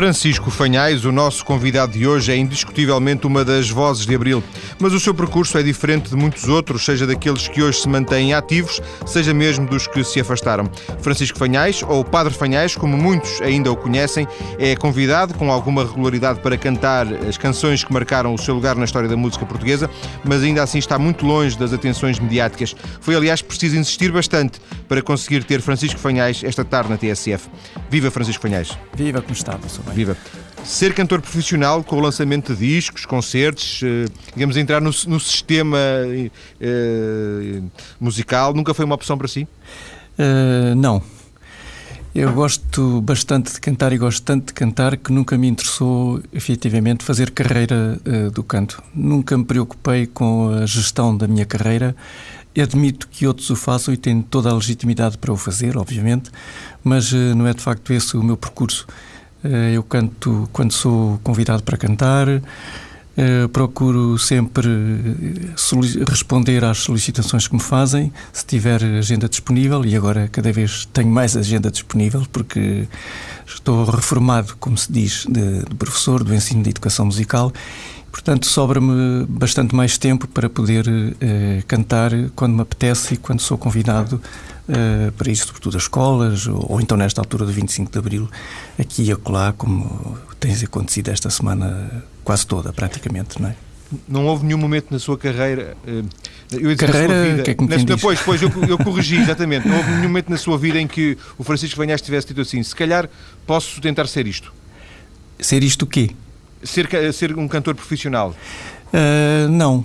Francisco Fanhais, o nosso convidado de hoje, é indiscutivelmente uma das vozes de Abril, mas o seu percurso é diferente de muitos outros, seja daqueles que hoje se mantêm ativos, seja mesmo dos que se afastaram. Francisco Fanhais, ou Padre Fanhais, como muitos ainda o conhecem, é convidado com alguma regularidade para cantar as canções que marcaram o seu lugar na história da música portuguesa, mas ainda assim está muito longe das atenções mediáticas. Foi, aliás, preciso insistir bastante para conseguir ter Francisco Fanhais esta tarde na TSF. Viva Francisco Fanhais! Viva como está, bem. Viva. Ser cantor profissional com o lançamento de discos, concertos, eh, digamos, entrar no, no sistema eh, musical, nunca foi uma opção para si? Uh, não. Eu gosto bastante de cantar e gosto tanto de cantar que nunca me interessou efetivamente fazer carreira uh, do canto. Nunca me preocupei com a gestão da minha carreira. Admito que outros o façam e tenho toda a legitimidade para o fazer, obviamente, mas uh, não é de facto esse o meu percurso. Eh, eu canto quando sou convidado para cantar, eh, procuro sempre eh, responder às solicitações que me fazem, se tiver agenda disponível, e agora cada vez tenho mais agenda disponível, porque estou reformado, como se diz, de, de professor do ensino de educação musical. Portanto, sobra-me bastante mais tempo para poder cantar quando me apetece e quando sou convidado uh, para ir sobretudo as escolas, ou, ou, então nesta altura do 25 de Abril, aqui e acolá, como tem acontecido esta semana quase toda, praticamente, não é? Não houve nenhum momento na sua carreira. Eh, eu carreira, vida, que é que me na, depois, depois eu, eu corrigi exatamente. Não houve nenhum momento na sua vida em que o Francisco Vanhas tivesse dito assim: se calhar posso tentar ser isto. Ser isto o quê? Ser, ser um cantor profissional. Uh, não.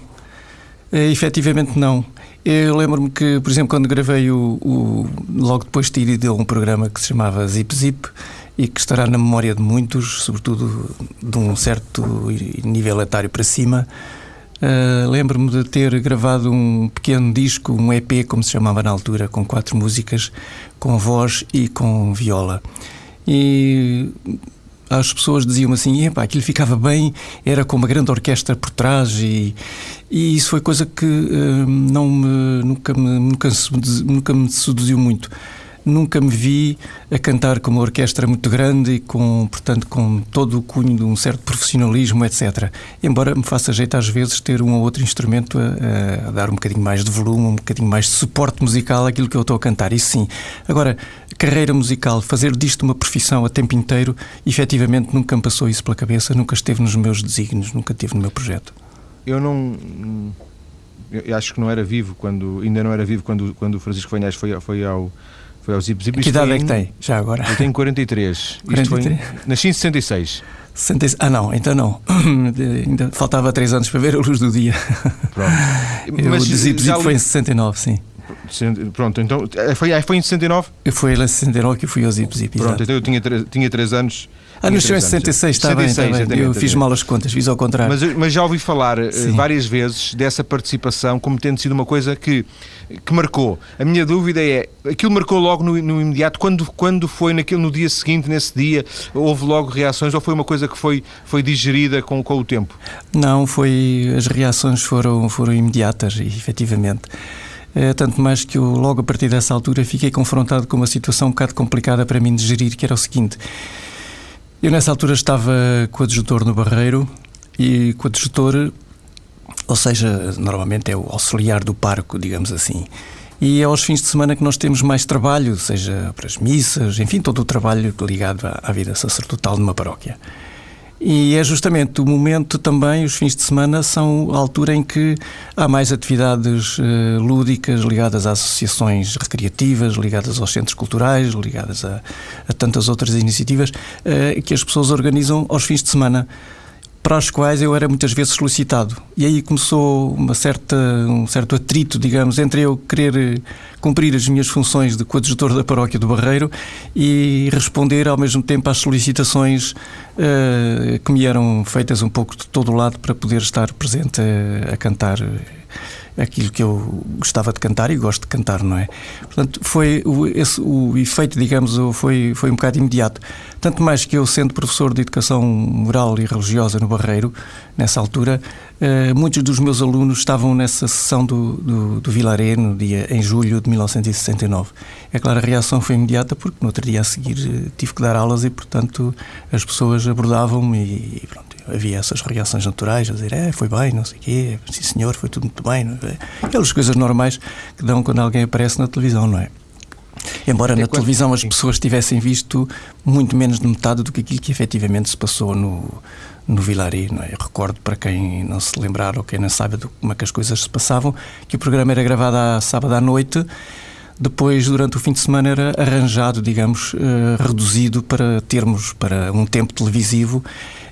Uh, efetivamente não. Eu lembro-me que, por exemplo, quando gravei o, o, logo depois de ter ido um programa que se chamava Zip Zip e que estará na memória de muitos, sobretudo de um certo nível etário para cima, uh, lembro-me de ter gravado um pequeno disco, um EP, como se chamava na altura, com quatro músicas, com voz e com viola. E as pessoas diziam assim, epá, aquilo ficava bem, era com uma grande orquestra por trás e, e isso foi coisa que uh, não me, nunca, me, nunca, nunca me seduziu muito. Nunca me vi a cantar com uma orquestra muito grande e com, portanto, com todo o cunho de um certo profissionalismo, etc. Embora me faça jeito às vezes ter um ou outro instrumento a, a dar um bocadinho mais de volume, um bocadinho mais de suporte musical àquilo que eu estou a cantar, isso sim. Agora, carreira musical, fazer disto uma profissão a tempo inteiro, efetivamente nunca me passou isso pela cabeça, nunca esteve nos meus desígnios, nunca esteve no meu projeto. Eu não. Eu acho que não era vivo quando. Ainda não era vivo quando, quando o Francisco Vanhais foi, foi ao foi ao Zip Zip. Que idade é que tem, já agora? Eu tenho 43. 43? Foi, nasci em 66. 66. Ah, não, então não. Ainda faltava 3 anos para ver a luz do dia. Pronto. Mas o Zip Zip foi em 69, sim. Pronto, então eh, foi, eh, foi em 69? Foi em 69 que eu fui ao Zip Zip. Pronto, então eu tinha, tinha 3 anos ah, nasceu em 66, está 66, bem, está bem. Eu fiz mal as contas, fiz ao contrário. Mas, mas já ouvi falar eh, Sim. várias vezes dessa participação como tendo sido uma coisa que, que marcou. A minha dúvida é, aquilo marcou logo no, no imediato? Quando, quando foi naquilo, no dia seguinte, nesse dia, houve logo reações ou foi uma coisa que foi, foi digerida com, com o tempo? Não, foi, as reações foram, foram imediatas, efetivamente. É, tanto mais que eu, logo a partir dessa altura, fiquei confrontado com uma situação um bocado complicada para mim de gerir, que era o seguinte. Eu nessa altura estava com o adjutor no Barreiro e com o adjutor, ou seja, normalmente é o auxiliar do parco, digamos assim. E é aos fins de semana que nós temos mais trabalho, seja para as missas, enfim, todo o trabalho ligado à, à vida sacerdotal numa paróquia. E é justamente o momento também, os fins de semana, são a altura em que há mais atividades uh, lúdicas ligadas a associações recreativas, ligadas aos centros culturais, ligadas a, a tantas outras iniciativas uh, que as pessoas organizam aos fins de semana para as quais eu era muitas vezes solicitado. E aí começou uma certa, um certo atrito, digamos, entre eu querer eh, cumprir as minhas funções de coadjutor da paróquia do Barreiro e responder ao mesmo tempo às solicitações uh, que me eram feitas um pouco de todo o lado para poder estar presente a, a cantar aquilo que eu gostava de cantar e gosto de cantar, não é? Portanto, foi o, esse, o efeito, digamos, foi, foi um bocado imediato. Tanto mais que eu, sendo professor de educação moral e religiosa no Barreiro, nessa altura, eh, muitos dos meus alunos estavam nessa sessão do, do, do Vilaré, no dia, em julho de 1969. É claro, a reação foi imediata, porque no outro dia a seguir eh, tive que dar aulas e, portanto, as pessoas abordavam-me e, e pronto, havia essas reações naturais, a dizer, é, foi bem, não sei o quê, sim senhor, foi tudo muito bem. É? Aquelas coisas normais que dão quando alguém aparece na televisão, não é? Embora Até na quando... televisão as pessoas tivessem visto muito menos de metade do que aquilo que efetivamente se passou no, no Vilari. Não é? Eu recordo, para quem não se lembrar ou quem não sabe como é que as coisas se passavam, que o programa era gravado à sábado à noite, depois, durante o fim de semana, era arranjado, digamos, uh, reduzido para termos para um tempo televisivo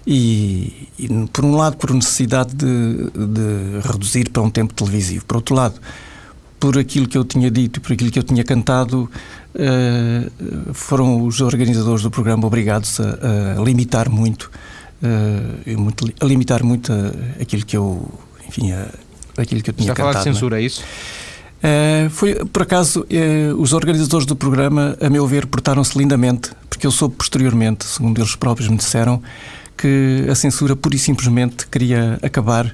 e, e, por um lado, por necessidade de, de reduzir para um tempo televisivo. Por outro lado, por aquilo que eu tinha dito, por aquilo que eu tinha cantado, uh, foram os organizadores do programa obrigados a, a limitar muito, muito, a limitar muito aquilo que eu, enfim, aquilo que eu tinha Está cantado. Está a falar de censura, é isso? Uh, foi, por acaso, uh, os organizadores do programa, a meu ver, portaram-se lindamente, porque eu soube posteriormente, segundo eles próprios me disseram, que a censura pura e simplesmente queria acabar,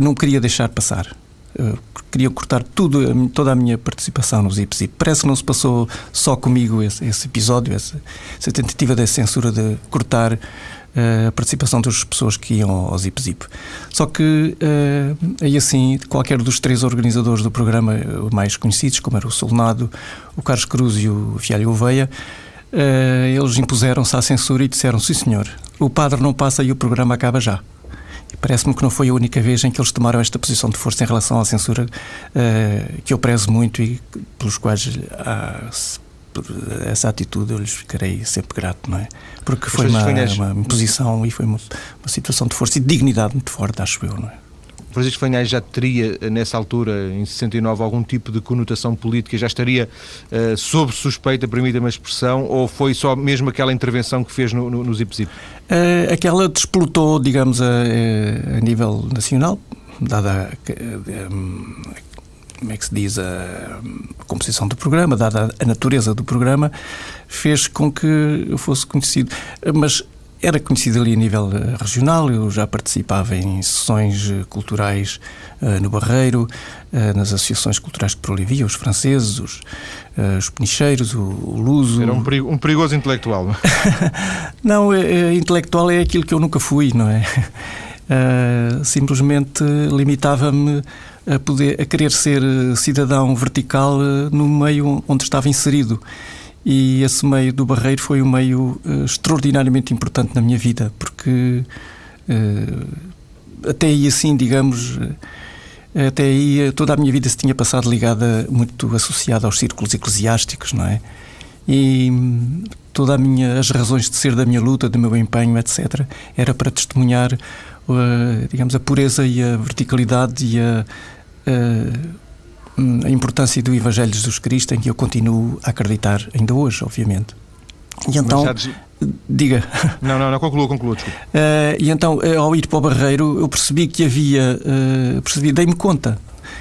não queria deixar passar. Uh, queria cortar tudo, toda a minha participação no Zip Zip. Parece que não se passou só comigo esse, esse episódio, essa, essa, tentativa de censura de cortar uh, a participação das pessoas que iam ao Zip Zip. Só que, uh, aí assim, qualquer dos três organizadores do programa, os mais conhecidos, como era o Solnado, o Carlos Cruz e o Fialho Oveia, eles impuseram-se à censura e disseram: sim, senhor, o padre não passa e o programa acaba já. Parece-me que não foi a única vez em que eles tomaram esta posição de força em relação à censura, uh, que eu prezo muito e pelos quais há, essa atitude eu lhes ficarei sempre grato, não é? Porque foi uma, uma imposição e foi uma, uma situação de força e de dignidade muito forte, acho eu, não é? Francisco Fanhais já teria, nessa altura, em 69, algum tipo de conotação política? Já estaria uh, sob suspeita, permita-me a expressão, ou foi só mesmo aquela intervenção que fez no, no, no? Uh, aquela desplotou, digamos, a, a nível nacional, dada um, como é que se diz, a, a, composição do programa, dada a natureza do programa, fez com que eu fosse conhecido. Mas era conhecido ali a nível eh, regional, eu já participava em sessões eh, culturais uh, no Barreiro, uh, nas associações culturais que por ali havia, os franceses, os, uh, os penicheiros, o, o luso. Era um, perigo, um perigoso intelectual. não, intelectual é aquilo que eu nunca fui, não é? simplesmente limitava-me a poder a querer ser cidadão vertical no meio onde estava inserido e esse meio do Barreiro foi um meio uh, extraordinariamente importante na minha vida, porque uh, até aí, assim, digamos, uh, até aí toda a minha vida se tinha passado ligada, muito associada aos círculos eclesiásticos, não é? E um, toda a minha, as razões de ser da minha luta, do meu empenho, etc., era para testemunhar, digamos, a pureza e a verticalidade e a Hum, a importância do Evangelho de Jesus Cristo, em que eu continuo a acreditar ainda hoje, obviamente. E então, diga. Não, não, não, conclua, conclua, desculpa. Uh, e então, uh, ao ir para o Barreiro, eu percebi que havia, uh, percebi, dei-me conta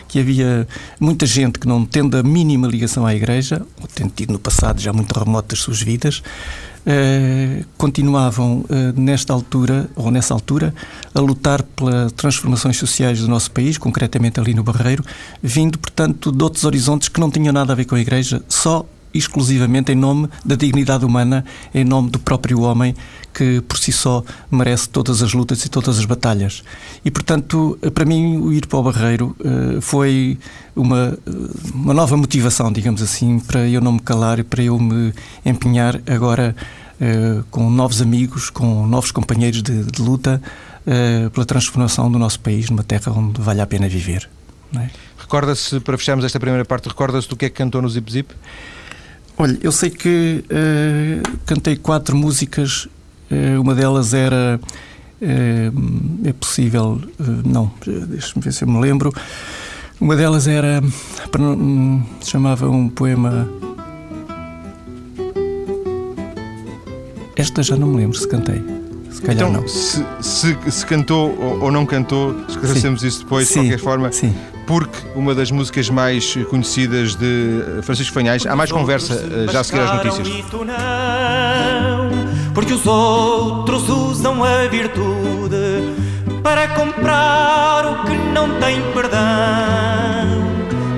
que havia muita gente que não tendo a mínima ligação à Igreja, ou tendo tido no passado já muito remoto das suas vidas, eh, continuavam eh, nesta altura, ou nessa altura, a lutar pelas transformações sociais do nosso país, concretamente ali no Barreiro, vindo, portanto, de outros horizontes que não tinham nada a ver com a Igreja, só exclusivamente em nome da dignidade humana, em nome do próprio homem que por si só merece todas as lutas e todas as batalhas. E portanto, para mim, o ir para o Barreiro uh, foi uma, uma nova motivação, digamos assim, para eu não me calar e para eu me empenhar agora com novos amigos, com novos companheiros de, de luta uh, pela transformação do nosso país numa terra onde vale a pena viver. É? Recorda-se, para fecharmos esta primeira parte, recorda-se do que é que cantou no Zip Zip? Olha, eu sei que uh, cantei quatro músicas, uh, uma delas era uh, É possível, não, deixa-me ver se eu me lembro. Uma delas era, hum, chamava um poema. Esta já não me lembro se cantei. Se calhar então, não. Se, se, se cantou ou, ou, não cantou, esclarecemos isso depois, sim, de qualquer forma. Sim porque uma das músicas mais conhecidas de Francisco Fanhais. Há mais conversa já a seguir às notícias. Porque os outros usam a virtude para comprar o que não tem perdão.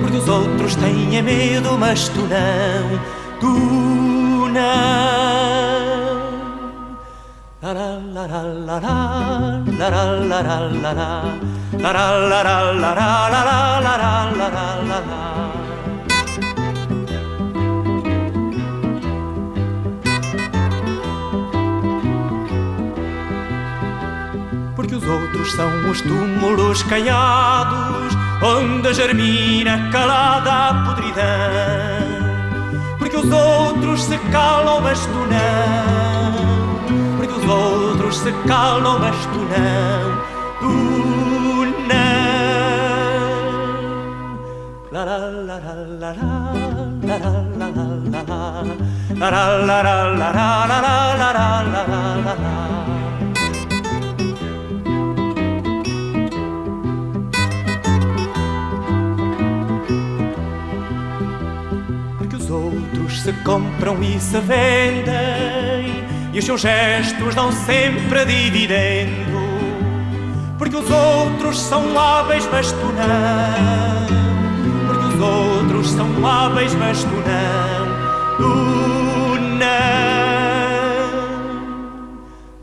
Porque os outros têm medo, mas tu não, tu não. Porque os outros são os túmulos caiados Onde germina calada a podridão. Porque os outros se calam mas tu não outros se calam mas tu não Tu não la la la se compram e se vendem, e os seus gestos dão sempre dividendo, porque os outros são hábeis, mas tu não, porque os outros são hábeis, mas tu não, tu não.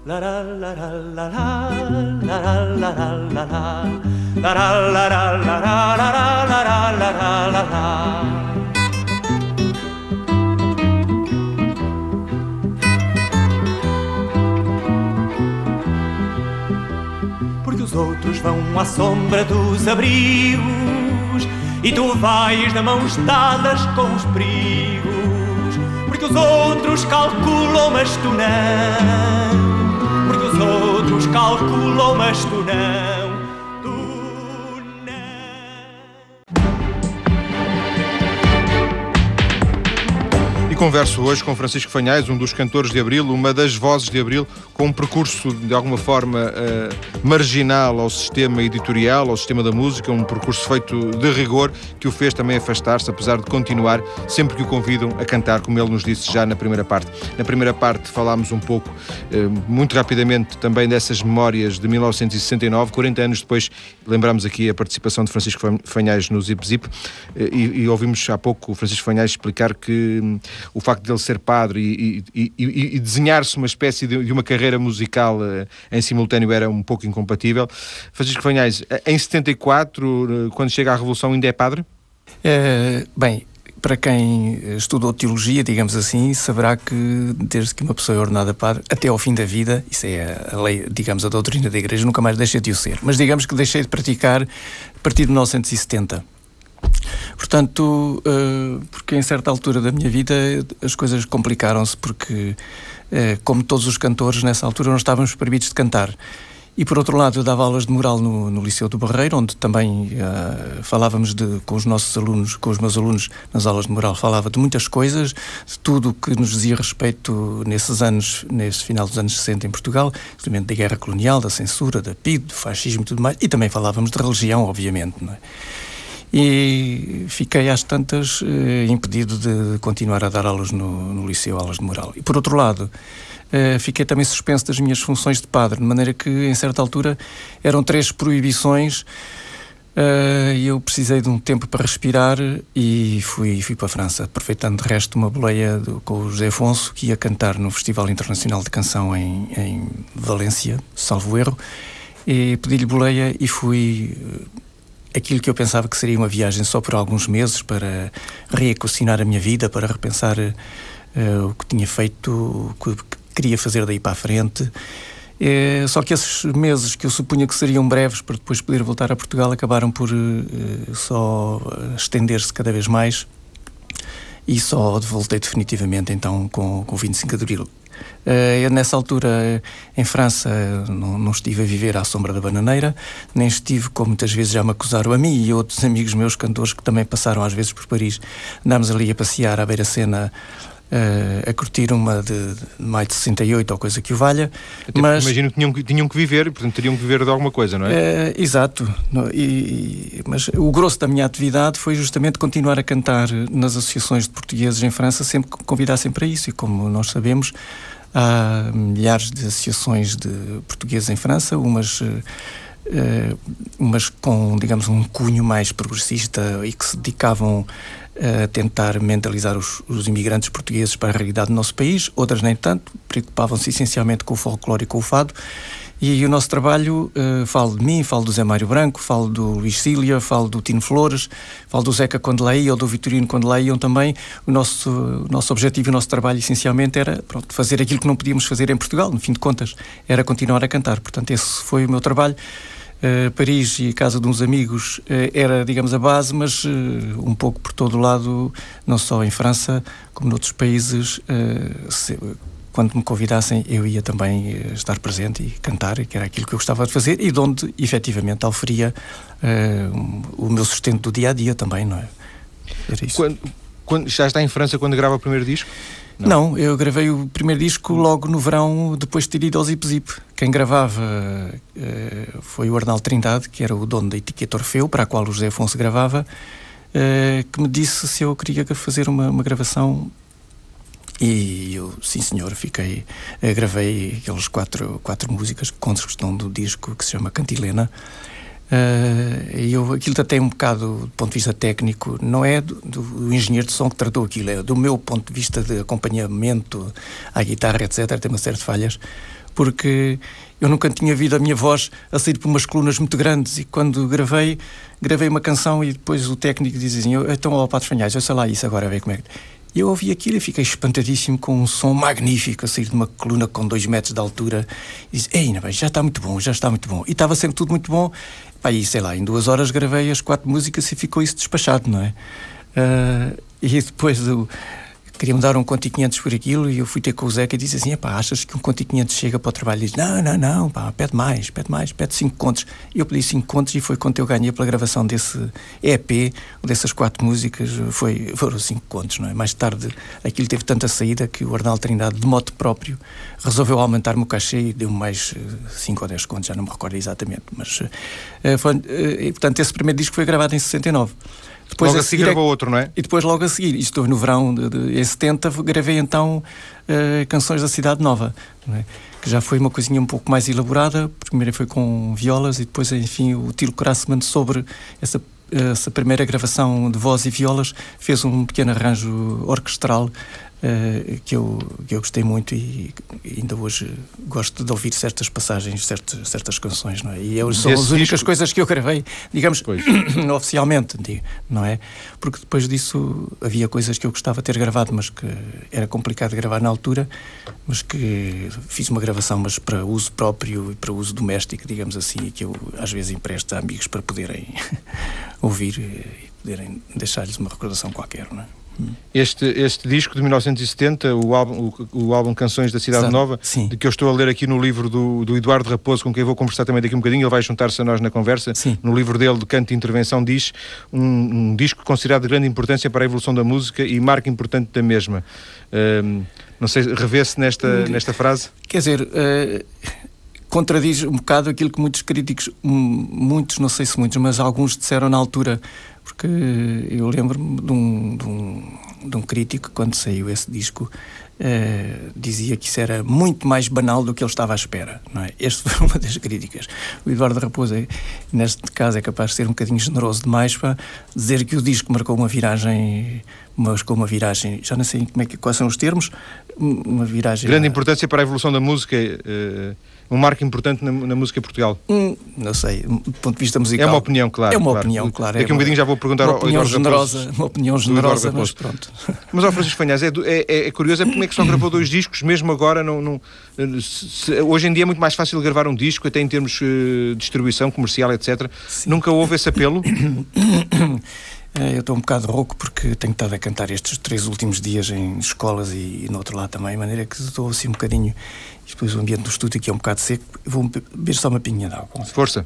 La la la la la la la la la la la la la la la la la la la la os outros vão à sombra dos abrigos. E tu vais de mãos dadas com os perigos, porque os outros calculam, mas tu não, porque os outros calculam, mas tu não. Converso hoje com Francisco Fanhais, um dos cantores de Abril, uma das vozes de Abril, com um percurso de alguma forma uh, marginal ao sistema editorial, ao sistema da música, um percurso feito de rigor que o fez também afastar-se, apesar de continuar sempre que o convidam a cantar, como ele nos disse já na primeira parte. Na primeira parte falámos um pouco, uh, muito rapidamente, também dessas memórias de 1969, 40 anos depois, lembramos aqui a participação de Francisco Fanhais no Zip Zip uh, e, e ouvimos há pouco o Francisco Fanhais explicar que hum, o facto de ele ser padre e, e, e, desenhar-se uma espécie de, de, uma carreira musical uh, em simultâneo era um pouco incompatível. Francisco Fanhais, eh, em 74, quando chega à Revolução, ainda é padre? É, bem, para quem estudou teologia, digamos assim, saberá que desde que uma pessoa é ordenada padre, até ao fim da vida, isso é a lei, digamos, a doutrina da Igreja, nunca mais deixa de o ser. Mas digamos que deixei de praticar a partir de 1970. Portanto, uh, porque em certa altura da minha vida as coisas complicaram-se, porque, uh, como todos os cantores, nessa altura não estávamos proibidos de cantar. E por outro lado, eu dava aulas de moral no, no Liceu do Barreiro, onde também uh, falávamos de, com os nossos alunos, com os meus alunos nas aulas de moral, falava de muitas coisas, de tudo o que nos dizia respeito nesses anos, nesse final dos anos 60 em Portugal, inclusive da guerra colonial, da censura, da PID, do fascismo e tudo mais, e também falávamos de religião, obviamente, não é? E fiquei às tantas eh, impedido de continuar a dar aulas no, no liceu, aulas de moral. E por outro lado, eh, fiquei também suspenso das minhas funções de padre, de maneira que em certa altura eram três proibições eh, e eu precisei de um tempo para respirar e fui, fui para a França, aproveitando de resto uma boleia do, com o José Afonso, que ia cantar no Festival Internacional de Canção em, em Valência, salvo erro, e pedi-lhe boleia e fui aquilo que eu pensava que seria uma viagem só por alguns meses para reequacionar a minha vida, para repensar uh, o que tinha feito, o que queria fazer daí para a frente. É, só que esses meses que eu supunha que seriam breves para depois poder voltar a Portugal acabaram por uh, só estender-se cada vez mais e só voltei definitivamente então com, com o 25 de Abril. Eh, eu, nessa altura, em França, não, não, estive a viver à sombra da bananeira, nem estive, como muitas vezes já me acusaram a mim e outros amigos meus cantores que também passaram às vezes por Paris. Andámos ali a passear à beira-cena uh, a curtir uma de, de mais de 68 ou coisa que o valha. Até mas imagino que tinham, tinham que viver, portanto teriam que viver de alguma coisa, não é? Uh, exato. No, e, mas o grosso da minha atividade foi justamente continuar a cantar nas associações de portugueses em França, sempre que me convidassem para isso. E como nós sabemos, há milhares de associações de portugueses em França, umas. Umas com, digamos, um cunho mais progressista e que se dedicavam a tentar mentalizar os, os, imigrantes portugueses para a realidade do nosso país, outras nem tanto, preocupavam-se essencialmente com o folclore e com o fado. E o nosso trabalho, uh, falo de mim, falo do Zé Mário Branco, falo do Luís Cília, falo do Tino Flores, falo do Zeca quando lá ou do Vitorino quando lá iam também. O nosso, o nosso objetivo o nosso trabalho essencialmente era pronto, fazer aquilo que não podíamos fazer em Portugal, no fim de contas, era continuar a cantar. Portanto, esse foi o meu trabalho. Uh, Paris e a casa de uns amigos uh, era, digamos, a base, mas uh, um pouco por todo o lado, não só em França, como noutros países, se, quando me convidassem, eu ia também estar presente e cantar, que era aquilo que eu gostava de fazer e de onde, efetivamente, oferia o meu sustento do dia a dia também, não é? Era isso. Quando, quando, já está em França quando grava o primeiro disco? Não. eu gravei o primeiro disco logo no verão, depois de ter ido ao Zip Zip. Quem gravava uh, foi o Arnaldo Trindade, que era o dono da etiqueta Orfeu, para a qual o José Afonso gravava, uh, que me disse se eu queria fazer uma, uma gravação. E eu, sim senhor, fiquei, uh, gravei aquelas quatro, quatro músicas que constam do disco que se chama Cantilena. Uh, eu, aquilo até um bocado do ponto de vista técnico, não é do, do, engenheiro de som que tratou aquilo, é do meu ponto de vista de acompanhamento à guitarra, etc. Tem uma série de falhas, porque eu nunca tinha visto a minha voz a sair por umas colunas muito grandes e quando gravei, gravei uma canção e depois o técnico dizia assim: então, ó, Patos Fanhais, eu sei lá isso agora, a ver como é que. E eu ouvi aquilo e fiquei espantadíssimo com um som magnífico a sair de uma coluna com dois metros de altura. E disse: Ei, já está muito bom, já está muito bom. E estava sempre tudo muito bom. Pá, e sei lá, em duas horas gravei as quatro músicas e ficou isso despachado, não é? Uh, e depois queria-me dar um conto e 500 por aquilo e eu fui ter com o Zeca e disse assim, pá, achas que um conto e 500 chega para o trabalho? Ele disse, não, não, não, pá, pede mais, pede mais, pede 5 contos. E eu pedi 5 contos e foi quanto eu ganhei pela gravação desse EP, dessas quatro músicas, foi, foram 5 contos, não é? Mais tarde aquilo teve tanta saída que o Arnaldo Trindade, de modo próprio, resolveu aumentar-me o cachê e deu-me mais 5 ou 10 contos, já não me recordo exatamente, mas uh, foi, uh, e, portanto esse primeiro disco foi gravado em 69. Depois logo a seguir gravou outro, não é? E depois logo a seguir, isto no verão de, de, em 70, gravei então uh, Canções da Cidade Nova, é? que já foi uma coisinha um pouco mais elaborada, primeiro foi com violas e depois, enfim, o Tilo Krassman sobre essa essa primeira gravação de voz e violas fez um pequeno arranjo orquestral uh, que, eu, que eu gostei muito e, ainda hoje gosto de ouvir certas passagens, certas, certas canções, não é? E eu, são as únicas disco... coisas que eu gravei, digamos, oficialmente, não é? Porque depois disso havia coisas que eu gostava de ter gravado, mas que era complicado gravar na altura, mas que fiz uma gravação, mas para uso próprio e para uso doméstico, digamos assim, que eu às vezes empresto a amigos para poderem ouvir e poderem deixar-lhes uma recordação qualquer, não é? Este, este disco de 1970, o álbum, o, o álbum Canções da Cidade Exato. Nova, Sim. de que eu estou a ler aqui no livro do, do Eduardo Raposo, com quem vou conversar também daqui um bocadinho, ele vai juntar-se a nós na conversa. Sim. No livro dele, de Canto e Intervenção, diz um, um, disco considerado de grande importância para a evolução da música e marca importante da mesma. Um, não sei, revê-se nesta, hum, nesta frase? Quer dizer. Uh contradiz um bocado aquilo que muitos críticos, muitos, não sei se muitos, mas alguns disseram na altura porque eu lembro-me de um, de, um, de um crítico, quando saiu esse disco, Uh, dizia que isso era muito mais banal do que ele estava à espera. Não é? Esta foi uma das críticas. O Eduardo Raposa, neste caso, é capaz de ser um bocadinho generoso demais para dizer que o disco marcou uma viragem, marcou uma viragem, já não sei como é que, quais são os termos, uma viragem. Grande importância para a evolução da música. Uh um marco importante na, na música Portugal? Hum, não sei, do ponto de vista musical. É uma opinião, claro. É uma claro. opinião, claro. Daqui é um bocadinho já vou perguntar uma ao opinião generosa, Uma opinião generosa, mas pronto. Mas, ao Francisco Fanhas, é, é, é, curioso, é como é que só gravou dois discos, mesmo agora, não, não se, hoje em dia é muito mais fácil gravar um disco, até em termos de uh, distribuição comercial, etc. Sim. Nunca houve esse apelo? É, eu estou um bocado rouco porque tenho estado a cantar estes três últimos dias em escolas e, e no outro lado também, de maneira que estou assim um bocadinho. Depois o ambiente do estúdio aqui é um bocado seco. Vou beber só uma pinha de água. Força.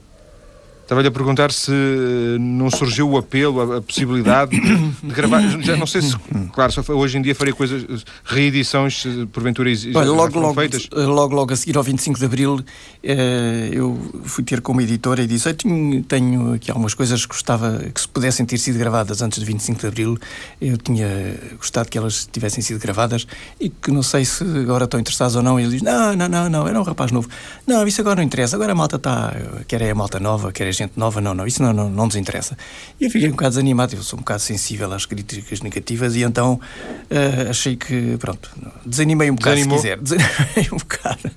Estava-lhe a perguntar se eh, não surgiu o apelo, a, a possibilidade de gravar. Já não sei se, claro, hoje em dia faria coisas, reedições, porventura Olha, logo, logo, feitas. Logo, logo a seguir ao 25 de Abril, eh, eu fui ter com uma editora e disse: tenho, tenho aqui algumas coisas que gostava que se pudessem ter sido gravadas antes do 25 de Abril. Eu tinha gostado que elas tivessem sido gravadas e que não sei se agora estão interessados ou não. E ele diz: Não, não, não, não, era um rapaz novo. Não, isso agora não interessa. Agora a malta está, quer é a malta nova, quer é gente nova, não, não, isso não, não, não nos interessa. E eu fiquei um bocado desanimado, eu sou um bocado sensível às críticas negativas e então uh, achei que, pronto, desanimei um bocado, Desanimou. se quiser, desanimei um bocado.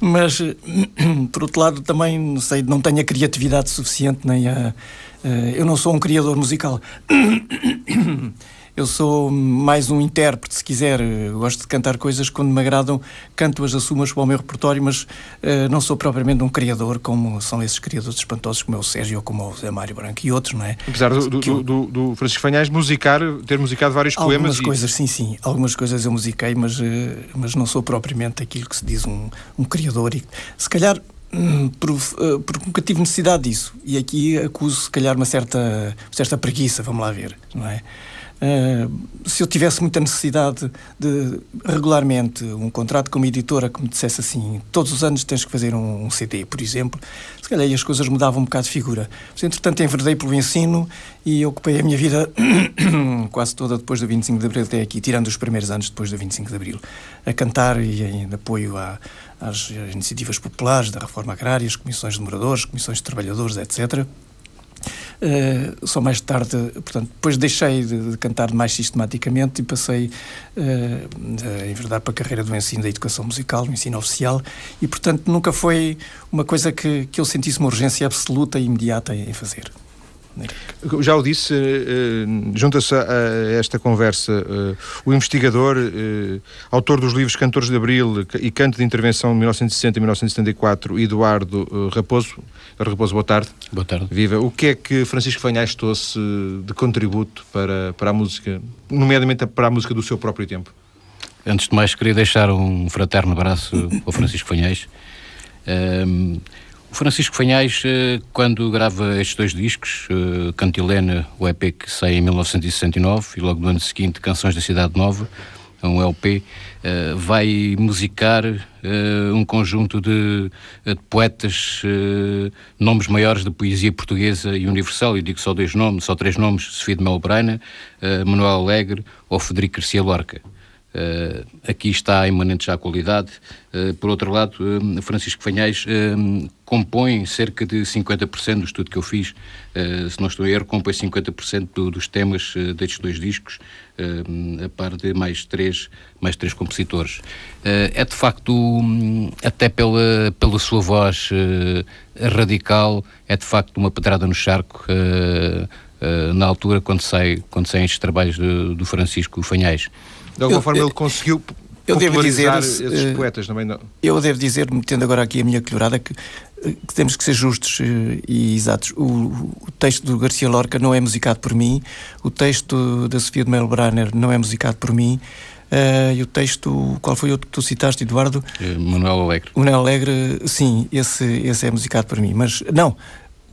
Mas, por outro lado, também, não sei, não tenho a criatividade suficiente nem a. Uh, eu não sou um criador musical. Eu sou mais um intérprete, se quiser. gosto de cantar coisas quando me agradam, canto-as, assumo-as para o meu repertório, mas uh, não sou propriamente um criador como são esses criadores espantosos como é o Sérgio ou como é o Zé Mário Branco e outros, não é? Apesar do, do, do, do Francisco Fanhais musicar, ter musicado vários Algumas poemas. Algumas coisas, e... sim, sim. Algumas coisas eu musiquei, mas, uh, mas não sou propriamente aquilo que se diz um, um criador. E, se calhar hum, por, uh, porque nunca tive necessidade disso. E aqui acuso, se calhar, uma certa, certa preguiça, vamos lá ver, não é? Uh, se eu tivesse muita necessidade de regularmente um contrato com uma editora que me dissesse assim, todos os anos tens que fazer um, um CD, por exemplo, se calhar as coisas mudavam um bocado de figura. Mas, entretanto, enverdei pelo ensino e ocupei a minha vida quase toda depois do 25 de Abril até aqui, tirando os primeiros anos depois do 25 de Abril, a cantar e em apoio à, às iniciativas populares, da reforma agrária, as comissões de moradores, comissões de trabalhadores, etc. Uh, só mais tarde, portanto, depois deixei de, de cantar mais sistematicamente e passei uh, a enverdar para a carreira do ensino da educação musical, do ensino oficial, e portanto nunca foi uma coisa que, que eu sentisse uma urgência absoluta e imediata em fazer. Já o disse, eh, junta-se a esta conversa eh, o investigador, eh, autor dos livros Cantores de Abril e Canto de Intervenção de 1960 e 1974, Eduardo Raposo. Raposo, boa tarde. Boa tarde. Viva. O que é que Francisco Fanhais trouxe de contributo para, para a música, nomeadamente para a música do seu próprio tempo? Antes de mais, queria deixar um fraterno abraço ao Francisco Fanhais. Um, o Francisco Fanhais, eh, quando grava estes dois discos, eh, Cantilena, o EP que sai em 1969, e logo no ano seguinte, Canções da Cidade Nova, um LP, eh, vai musicar um conjunto de, poetas, nomes maiores da poesia portuguesa e universal, eu digo só dois nomes, só três nomes, Sofia de Melo Braina, Manuel Alegre ou Federico Garcia Lorca. Uh, aqui está imanente já a qualidade. Uh, por outro lado, uh, Francisco Fanhais compõe cerca de 50% do estudo que eu fiz, se não estou a erro, compõe 50% do, dos temas destes dois discos, a par de mais três, mais três compositores. é de facto, um, até pela, pela sua voz radical, é de facto uma pedrada no charco. na altura, quando, sai, quando saem estes trabalhos do, do Francisco Fanhais. De alguma eu, forma ele conseguiu eu devo dizer, esses uh, poetas também não. Eu devo dizer, metendo agora aqui a minha colherada, que, eh, que temos que ser justos uh, e exatos. O, o, texto do Garcia Lorca não é musicado por mim, o texto da Sofia de Melo Braner não é musicado por mim. Uh, e o texto, qual foi o outro que tu citaste, Eduardo? Manuel Alegre. Manuel Alegre, sim, esse, esse é musicado por mim. Mas não,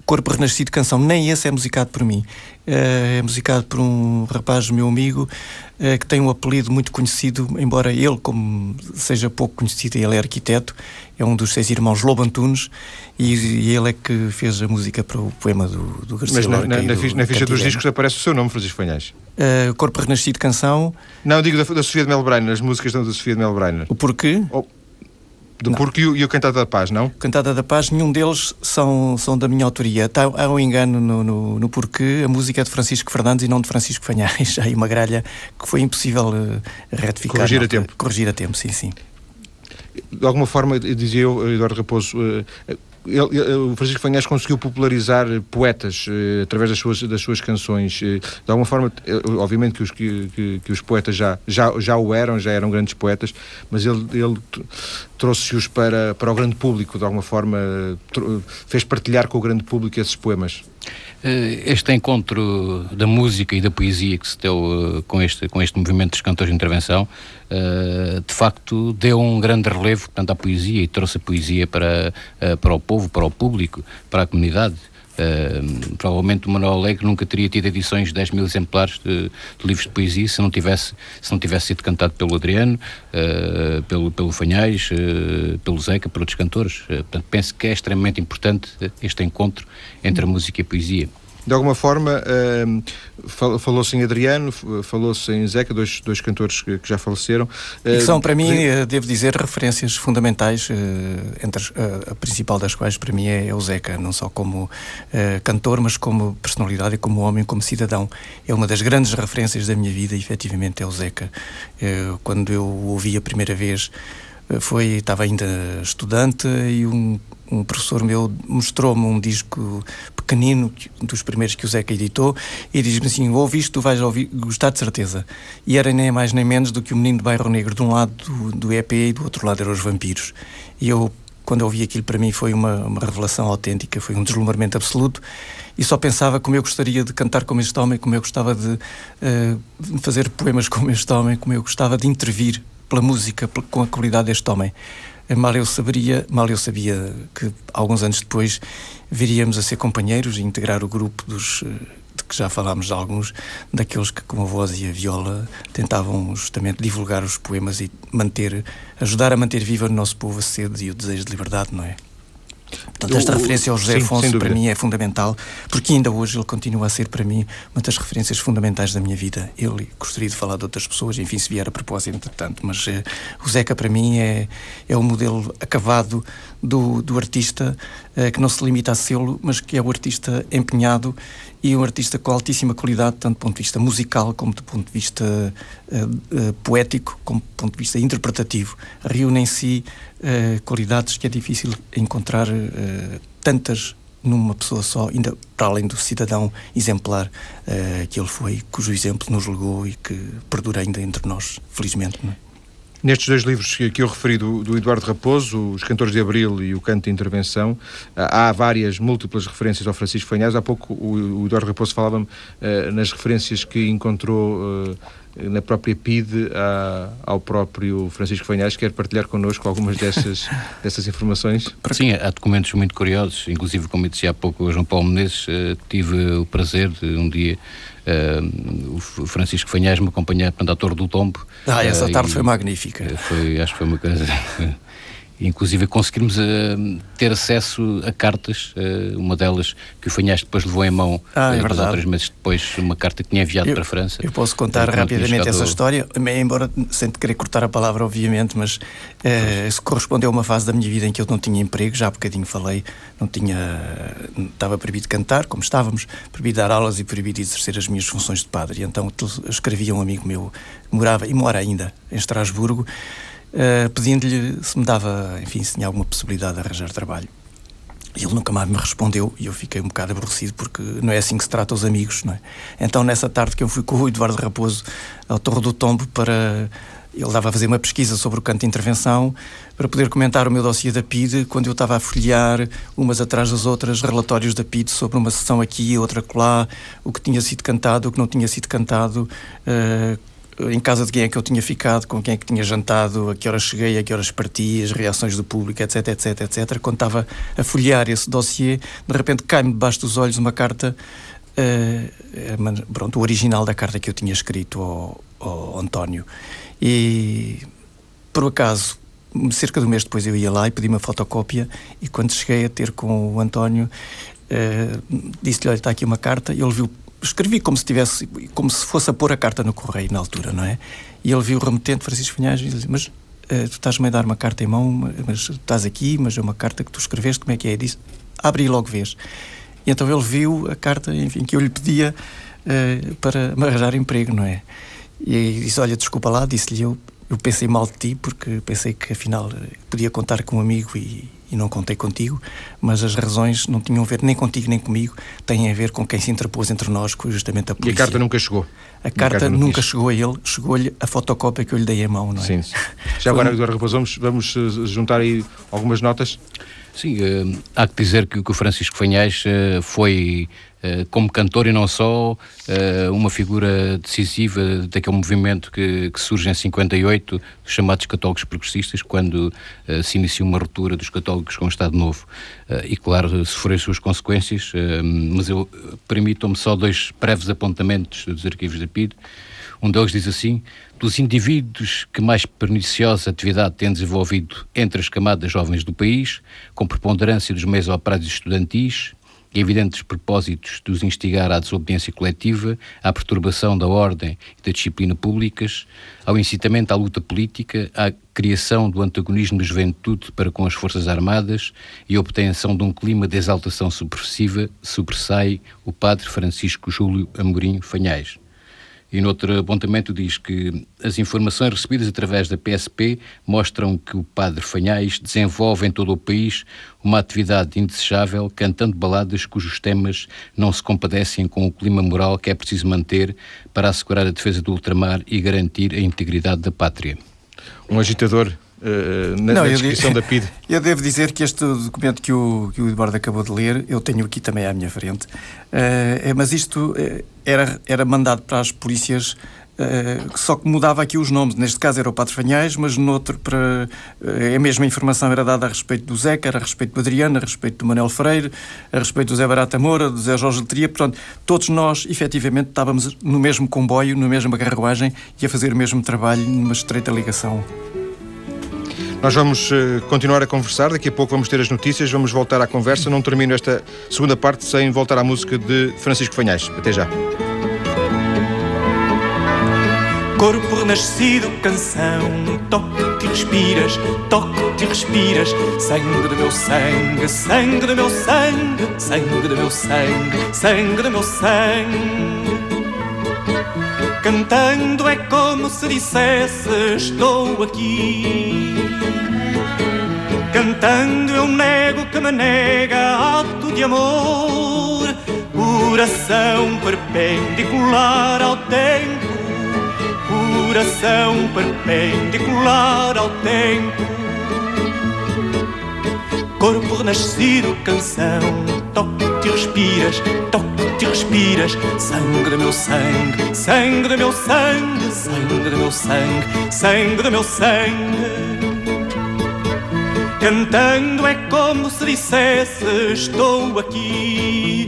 Corpo Renascido Canção, nem esse é musicado por mim. Uh, é musicado por um rapaz, meu amigo, uh, que tem um apelido muito conhecido, embora ele, como seja pouco conhecido, ele é arquiteto, é um dos seis irmãos Lobo Antunes, e, ele é que fez a música para o poema do, do Garcia Mas na, na, na, do, na ficha dos discos aparece o seu nome, Francisco Fanhais. Uh, Corpo Renascido Canção. Não, digo da, da Sofia de Melbreiner, as músicas da Sofia de Melbreiner. O porquê? Oh. Do Porco e o, Cantada da Paz, não? Cantada da Paz, nenhum deles são, são da minha autoria. Tá, há um engano no, no, no porquê. A música é de Francisco Fernandes e não de Francisco Fanhais. Há aí uma gralha que foi impossível uh, retificar. Corrigir a tempo. Corrigir a tempo, sim, sim. De alguma forma, dizia eu, Eduardo Raposo, uh, ele, o Francisco Fanhas conseguiu popularizar poetas eh, através das suas, das suas canções. Eh, de alguma forma, eh, obviamente que os, que, que, que, os poetas já, já, já o eram, já eram grandes poetas, mas ele, ele trouxe-os para, para o grande público, de alguma forma, fez partilhar com o grande público esses poemas. Eh, este encontro da música e da poesia que se deu eh, com este, com este movimento dos cantores de intervenção, eh, de facto deu um grande relevo tanto à poesia e trouxe a poesia para, para o povo, para o público, para a comunidade Uh, provavelmente o Manuel Alegre nunca teria tido edições de 10 mil exemplares de, de, livros de poesia se não tivesse, se não tivesse sido cantado pelo Adriano, uh, pelo, pelo Fanhais, uh, pelo Zeca, por outros cantores. portanto, penso que é extremamente importante este encontro entre a música e a poesia de alguma forma, uh, falou-se em Adriano, falou-se em Zeca, dois, dois cantores que, que já faleceram. E que são, para mim, uh, devo dizer, referências fundamentais, uh, entre as, a principal das quais, para mim, é, é o Zeca, não só como cantor, mas como personalidade e como homem, como cidadão. É uma das grandes referências da minha vida, efetivamente, é o Zeca. quando eu o ouvi a primeira vez, foi, estava ainda estudante e um, um professor meu mostrou-me um disco pequenino, dos primeiros que o Zeca editou, e diz-me assim: ouve isto, tu vais ouvir, gostar de certeza. E era nem mais nem menos do que o Menino de Bairro Negro, de um lado do, do EP e do outro lado eram os vampiros. E eu, quando ouvi aquilo, para mim foi uma, uma revelação autêntica, foi um deslumbramento absoluto. E só pensava como eu gostaria de cantar como este homem, como eu gostava de uh, fazer poemas como este homem, como eu gostava de intervir pela música, com a qualidade deste homem. Mal eu saberia, mal eu sabia que alguns anos depois viríamos a ser companheiros e integrar o grupo dos eh, de que já falámos de alguns daqueles que com a voz e a viola tentavam justamente divulgar os poemas e manter ajudar a manter viva no nosso povo a sede e o desejo de liberdade, não é? Portanto, esta referência ao José sim, Afonso para mim é fundamental, porque ainda hoje ele continua a ser para mim uma das referências fundamentais da minha vida. Ele, gostaria de falar de outras pessoas, enfim, se vier a propósito, entretanto, mas uh, o Zeca para mim é, é o modelo acabado do, do artista uh, que não se limita a sê-lo, mas que é o artista empenhado e um artista com altíssima qualidade, tanto do ponto de vista musical como do ponto de vista uh, poético, como do ponto de vista interpretativo. Reúne em si qualidades que é difícil encontrar tantas numa pessoa só, ainda para além do cidadão exemplar uh, que ele foi, cujo exemplo nos legou e que perdura ainda entre nós, felizmente. Não é? Nestes dois livros que eu referi do, do, Eduardo Raposo, Os Cantores de Abril e O Canto de Intervenção, há várias múltiplas referências ao Francisco Fanhás. Há pouco o, o Eduardo Raposo falava-me uh, nas referências que encontrou uh, na própria PIDE ao próprio Francisco Fanhás. Quer partilhar connosco algumas dessas, dessas informações? Sim, há documentos muito curiosos, inclusive, como eu disse há pouco, o João Paulo Menezes, uh, tive o prazer de um dia o Francisco Fanhás me acompanhar, portanto, ator do Tombo. Ah, essa uh, tarde foi magnífica. Foi, acho que foi uma coisa Inclusive conseguimos uh, ter acesso a cartas, uh, uma delas que o Fanhas depois levou em mão ah, é uh, dois ou três meses depois, uma carta que tinha enviado eu, para a França. Eu posso contar rapidamente essa história, embora sem te querer cortar a palavra, obviamente, mas se correspondeu a uma fase da minha vida em que eu não tinha emprego, já há bocadinho falei, não tinha, estava proibido cantar, como estávamos, proibido dar aulas e proibido exercer as minhas funções de padre. Então escrevia um amigo meu, morava e mora ainda em Estrasburgo, uh, pedindo-lhe se me dava, enfim, se tinha alguma possibilidade de arranjar trabalho. Ele nunca mais me respondeu e eu fiquei um bocado aborrecido porque não é assim que se trata os amigos, não é? Então, nessa tarde que eu fui com o Eduardo Raposo ao Torre do Tombo para. Ele dava a fazer uma pesquisa sobre o canto de intervenção para poder comentar o meu dossiê da PID quando eu estava a folhear umas atrás das outras relatórios da PID sobre uma sessão aqui, outra lá, o que tinha sido cantado, o que não tinha sido cantado. Uh, em casa de quem é que eu tinha ficado, com quem é que tinha jantado, a que horas cheguei, a que horas parti, as reações do público, etc, etc, etc. Quando estava a folhear esse dossiê, de repente cai-me debaixo dos olhos uma carta, uh, pronto, o original da carta que eu tinha escrito ao, ao António. E, por acaso, cerca de um mês depois eu ia lá e pedi uma fotocópia e quando cheguei a ter com o António, uh, disse-lhe, olha, está aqui uma carta, ele viu escrevi como se tivesse, como se fosse a pôr a carta no correio na altura, não é? E ele viu o remetente, Francisco Finhais, e disse: Mas uh, tu estás-me a dar uma carta em mão, mas estás aqui, mas é uma carta que tu escreveste, como é que é? E disse: Abre e logo vês. E então ele viu a carta, enfim, que eu lhe pedia uh, para me arranjar emprego, não é? E disse: Olha, desculpa lá, disse-lhe eu, eu pensei mal de ti, porque pensei que afinal podia contar com um amigo e, e não contei contigo, mas as razões não tinham a ver nem contigo nem comigo, têm a ver com quem se interpôs entre nós, que foi justamente a polícia. E a carta nunca chegou? A carta, carta nunca chegou a ele, chegou-lhe a fotocópia que eu lhe dei à mão, não é? Sim. Já agora, Eduardo Raposo, vamos, vamos eh, juntar aí algumas notas? Sim, uh, há que dizer que, que o Francisco Fanhais uh, foi, uh, como cantor e não só, uma figura decisiva daquele movimento que, que, surge em 58, dos chamados católicos progressistas, quando se inicia uma ruptura dos católicos com o Estado Novo. e, claro, sofreu suas consequências, mas eu permitam-me só dois breves apontamentos dos arquivos da PID. Um deles diz assim: dos indivíduos que mais perniciosa atividade têm desenvolvido entre as camadas jovens do país, com preponderância dos meios operários estudantis, evidentes propósitos de os instigar à desobediência coletiva, à perturbação da ordem e da disciplina públicas, ao incitamento à luta política, à criação do antagonismo da juventude para com as Forças Armadas e a obtenção de um clima de exaltação subversiva, sobressai o padre Francisco Júlio Amorim Fanhais. E noutro apontamento diz que as informações recebidas através da PSP mostram que o padre Fanhais desenvolve em todo o país uma atividade indesejável, cantando baladas cujos temas não se compadecem com o clima moral que é preciso manter para assegurar a defesa do ultramar e garantir a integridade da pátria. Um agitador Uh, na, não, na descrição eu, da PID. Eu devo dizer que este documento que o, que o Eduardo acabou de ler, eu tenho aqui também à minha frente, uh, é, mas isto uh, era, era mandado para as polícias Uh, só que mudava aqui os nomes. Neste caso era o Padre Fanhais, mas noutro, para, uh, a mesma informação era dada a respeito do Zeca, a respeito do Adriano, a respeito do Manuel Freire, a respeito do Zé Barata Moura, do Zé Jorge Letria. Portanto, todos nós, efetivamente, estávamos no mesmo comboio, na mesma carruagem e a fazer o mesmo trabalho numa estreita ligação. Nós vamos uh, continuar a conversar, daqui a pouco vamos ter as notícias, vamos voltar à conversa. Não termino esta segunda parte sem voltar à música de Francisco Fanhais. Até já. Corpo renascido, canção, toque-te e respiras, toque-te e respiras, sangue do meu sangue, sangue do meu sangue, sangue do meu sangue, sangue do meu sangue. Cantando é como se dissesse estou aqui. Cantando eu nego que me nega ato de amor, coração perpendicular ao tempo, coração perpendicular ao tempo. Corpo renascido, canção, toque-te respiras, toque-te respiras, sangue do meu sangue, sangue do meu sangue, sangue do meu sangue, sangue do meu sangue. Cantando é como se dissesse estou aqui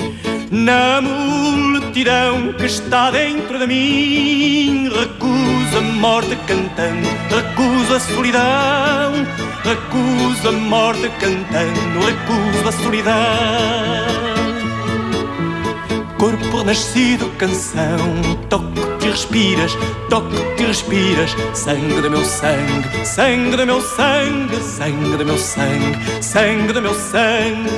na multidão que está dentro de mim. Recuso a morte cantando, recuso a solidão, recuso a morte cantando, recuso a solidão. Corpo nascido, canção, toque-te e respiras, toque-te e respiras, sangue do meu sangue, sangue do meu sangue, sangue do meu sangue, sangue do meu sangue.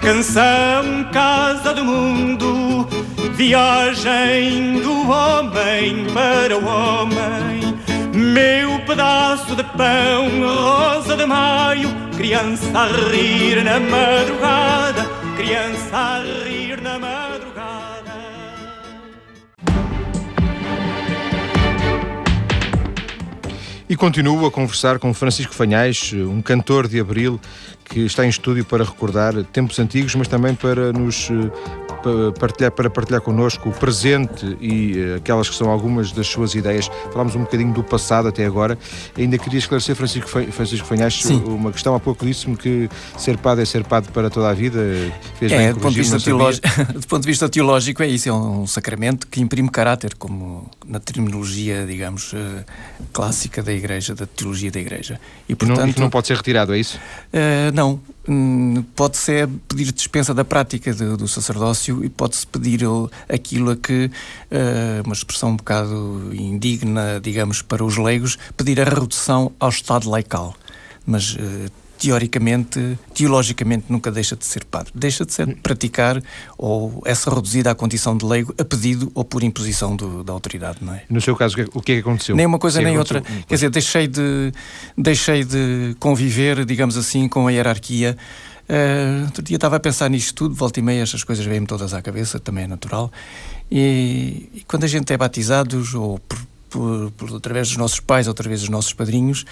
Canção, casa do mundo, viagem do homem para o homem. Meu pedaço de pão, rosa de maio, criança a rir na madrugada, criança a rir na madrugada. E continuo a conversar com Francisco Fanhais, um cantor de Abril que está em estúdio para recordar tempos antigos, mas também para nos eh, partilhar, para partilhar connosco o presente e eh, aquelas que são algumas das suas ideias. Falámos um bocadinho do passado até agora. Ainda queria esclarecer, Francisco, Francisco Fanhas, uma questão. Há pouco disse-me que ser padre é ser padre para toda a vida. Fez é, do ponto, de vista teológico, do ponto de vista teológico, é isso. É um sacramento que imprime caráter, como na terminologia, digamos, eh, clássica da Igreja, da teologia da Igreja. E, portanto, e não, não pode ser retirado, é isso? Uh, não, pode-se pedir dispensa da prática do, do sacerdócio e pode-se pedir aquilo a que, uh, uma expressão um bocado indigna, digamos, para os leigos, pedir a redução ao estado laical. Mas uh, teoricamente, teologicamente, nunca deixa de ser padre. Deixa de ser praticar ou essa reduzida à condição de leigo a pedido ou por imposição do, da autoridade, não é? No seu caso, o que é que aconteceu? Nem uma coisa nem outra. Quer dizer, deixei de, deixei de conviver, digamos assim, com a hierarquia. Uh, outro dia estava a pensar nisto tudo, volta e meia, estas coisas vêm-me todas à cabeça, também é natural. E, e quando a gente é batizados ou por por, por, através dos nossos pais ou através dos nossos padrinhos,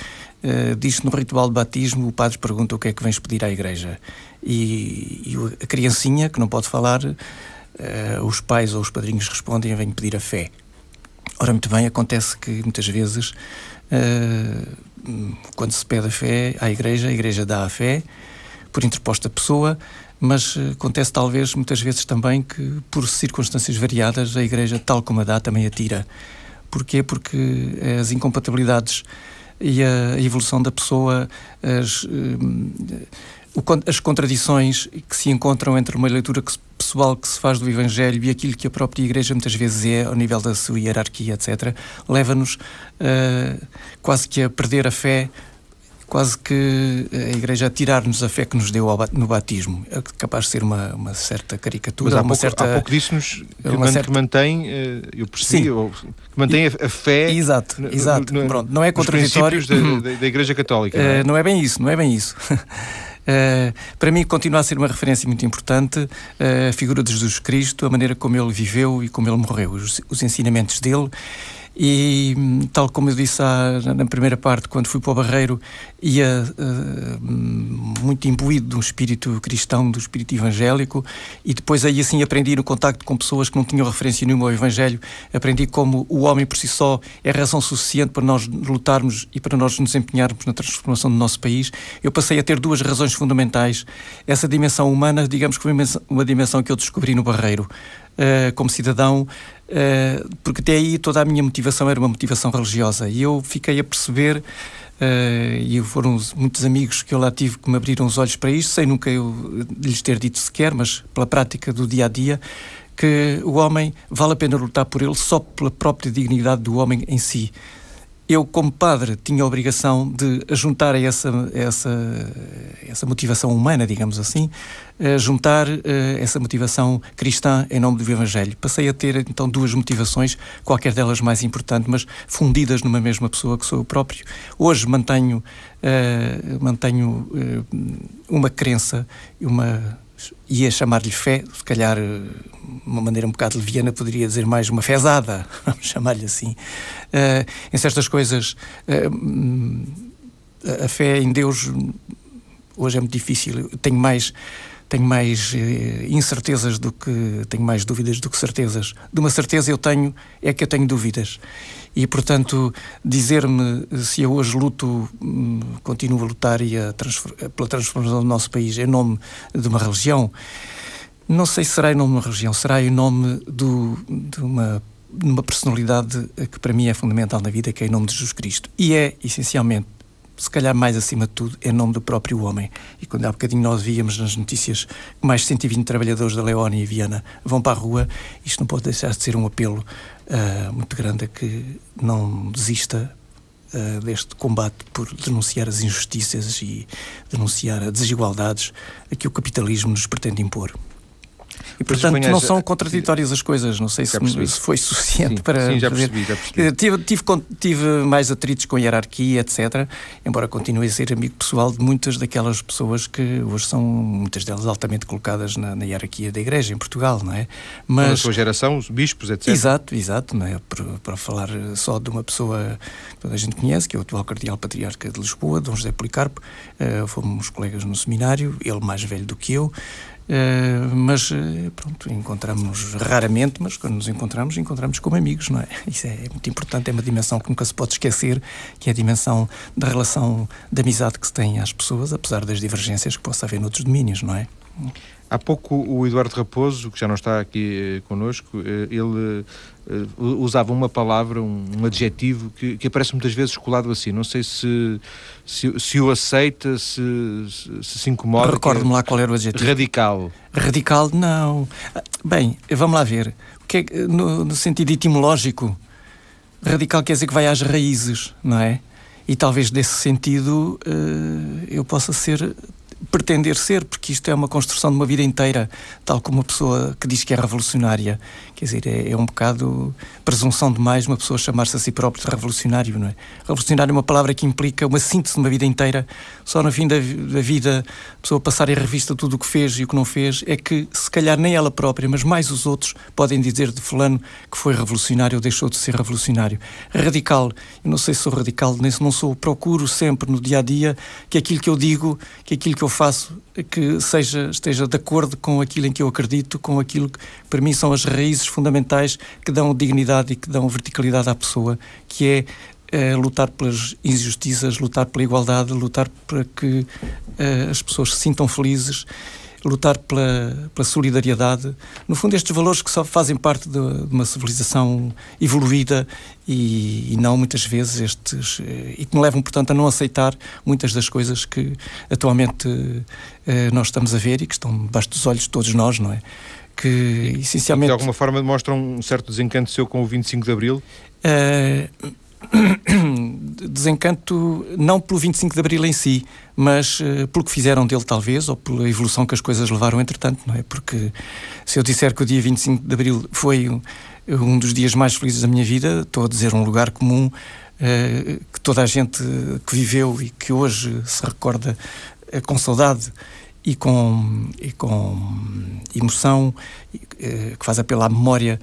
diz que no ritual de batismo o padre pergunta o que é que vens pedir à igreja. E, e a criancinha, que não pode falar, uh, os pais ou os padrinhos respondem: Venho pedir a fé. Ora, muito bem, acontece que muitas vezes, uh, quando se pede a fé à igreja, a igreja dá a fé por interposta pessoa, mas acontece talvez muitas vezes também que, por circunstâncias variadas, a igreja, tal como a dá, também a tira. Porquê? Porque as incompatibilidades e a evolução da pessoa, as, as contradições que se encontram entre uma leitura pessoal que se faz do Evangelho e aquilo que a própria Igreja muitas vezes é, ao nível da sua hierarquia, etc., leva-nos uh, quase que a perder a fé quase que a Igreja tirar-nos a fé que nos deu no batismo. É capaz de ser uma, uma certa caricatura. Mas há uma pouco, certa, há pouco disse-nos que, certa... que, mantém, eh, eu percebi, que mantém a, fé. Exato, no, exato. No, Pronto, não é contraditório. Da, da, da, Igreja Católica. Não é? Uh, não é bem isso, não é bem isso. Uh, para mim continua a ser uma referência muito importante uh, a figura de Jesus Cristo, a maneira como ele viveu e como ele morreu, os, os ensinamentos dele e, tal como eu disse na primeira parte, quando fui para o Barreiro, ia uh, muito imbuído de um espírito cristão, do espírito evangélico, e depois aí assim aprendi no contacto com pessoas que não tinham referência nenhuma ao Evangelho, aprendi como o homem por si só é razão suficiente para nós lutarmos e para nós nos empenharmos na transformação do nosso país. Eu passei a ter duas razões fundamentais. Essa dimensão humana, digamos que foi uma dimensão que eu descobri no Barreiro. Uh, como cidadão, porque até aí toda a minha motivação era uma motivação religiosa. E eu fiquei a perceber Uh, e foram muitos amigos que eu lá tive que me abriram os olhos para isto, sem nunca eu lhes ter dito sequer, mas pela prática do dia a dia, que o homem vale a pena lutar por ele só pela própria dignidade do homem em si eu, como padre, tinha a obrigação de juntar a essa, essa, essa motivação humana, digamos assim, a juntar uh, essa motivação cristã em nome do Evangelho. Passei a ter, então, duas motivações, qualquer delas mais importante, mas fundidas numa mesma pessoa que sou eu próprio. Hoje mantenho, uh, mantenho uh, uma crença, uma ia chamar-lhe fé, se calhar uma maneira um bocado leviana poderia dizer mais uma fezada, vamos chamar-lhe assim. Uh, em certas coisas, uh, a fé em Deus hoje é muito difícil. Eu tenho mais tenho mais incertezas do que tenho mais dúvidas do que certezas. De uma certeza eu tenho é que eu tenho dúvidas. E, portanto, dizer-me se eu hoje luto, hum, continuo a lutar e a pela transformação do nosso país em nome de uma religião, não sei se será em nome de uma religião, será em nome do, de uma numa personalidade que para mim é fundamental na vida, que é em nome de Jesus Cristo. E é, essencialmente, se calhar mais acima de tudo, em nome do próprio homem. E quando há bocadinho nós víamos nas notícias que mais de 120 trabalhadores da Leónia e Viana vão para a rua, isto não pode deixar de ser um apelo uh, muito grande a que não desista uh, deste combate por denunciar as injustiças e denunciar as desigualdades a que o capitalismo nos pretende impor. E, portanto, não são contraditórias as coisas. Não sei se, se, foi suficiente sim, para. Sim, já percebi, já percebi. Tive, tive, tive, mais atritos com a hierarquia, etc. Embora continue a ser amigo pessoal de muitas daquelas pessoas que hoje são, muitas delas, altamente colocadas na, na hierarquia da Igreja em Portugal, não é? Mas. a sua geração, os bispos, etc. Exato, exato. Não é? Para, para falar só de uma pessoa que toda a gente conhece, que é o atual Cardeal Patriarca de Lisboa, Dom José Policarpo. Uh, fomos colegas no seminário, ele mais velho do que eu. Uh, mas uh, pronto, encontramos raramente, mas quando nos encontramos, encontramos como amigos, não é? Isso é muito importante, é uma dimensão que nunca se pode esquecer, que é a dimensão da relação de amizade que se tem às pessoas, apesar das divergências que possa haver noutros domínios, não é? Há pouco o Eduardo Raposo, que já não está aqui eh, connosco, eh, ele usava uma palavra, um, um adjetivo que, que, aparece muitas vezes colado assim. Não sei se, se, se o aceita, se se, se incomoda. Recordo-me lá qual era o adjetivo. Radical. Radical, não. Bem, vamos lá ver. O que é, no, no sentido etimológico, radical quer dizer que vai às raízes, não é? E talvez desse sentido eu possa ser pretender ser, porque isto é uma construção de uma vida inteira, tal como uma pessoa que diz que é revolucionária. Quer dizer, é, é um bocado presunção demais uma pessoa chamar-se a si próprio de revolucionário, não é? Revolucionário é uma palavra que implica uma síntese de uma vida inteira. Só no fim da, da vida, a pessoa passar em revista tudo o que fez e o que não fez, é que se calhar nem ela própria, mas mais os outros, podem dizer de fulano que foi revolucionário ou deixou de ser revolucionário. Radical, eu não sei se sou radical, nem se não sou, procuro sempre no dia a dia que aquilo que eu digo, que aquilo que eu faço, que seja, esteja de acordo com aquilo em que eu acredito, com aquilo que para mim são as raízes fundamentais que dão dignidade e que dão verticalidade à pessoa, que é é, lutar pelas injustiças, lutar pela igualdade, lutar para que é, as pessoas se sintam felizes, lutar pela, pela solidariedade. No fundo, estes valores que só fazem parte de, de uma civilização evoluída e, e, não muitas vezes estes. Eh, e que me levam, portanto, a não aceitar muitas das coisas que atualmente nós estamos a ver e que estão debaixo dos olhos de todos nós, não é? Que essencialmente. De alguma forma demonstram um certo desencanto seu com o 25 de Abril? Uh, desencanto não pelo 25 de Abril em si, mas uh, pelo que fizeram dele talvez, ou pela evolução que as coisas levaram entretanto, não é? Porque se eu disser que o dia 25 de Abril foi um, um dos dias mais felizes da minha vida, estou a dizer um lugar comum uh, que toda a gente que viveu e que hoje se recorda com saudade e com, e com emoção, que faz apelo à memória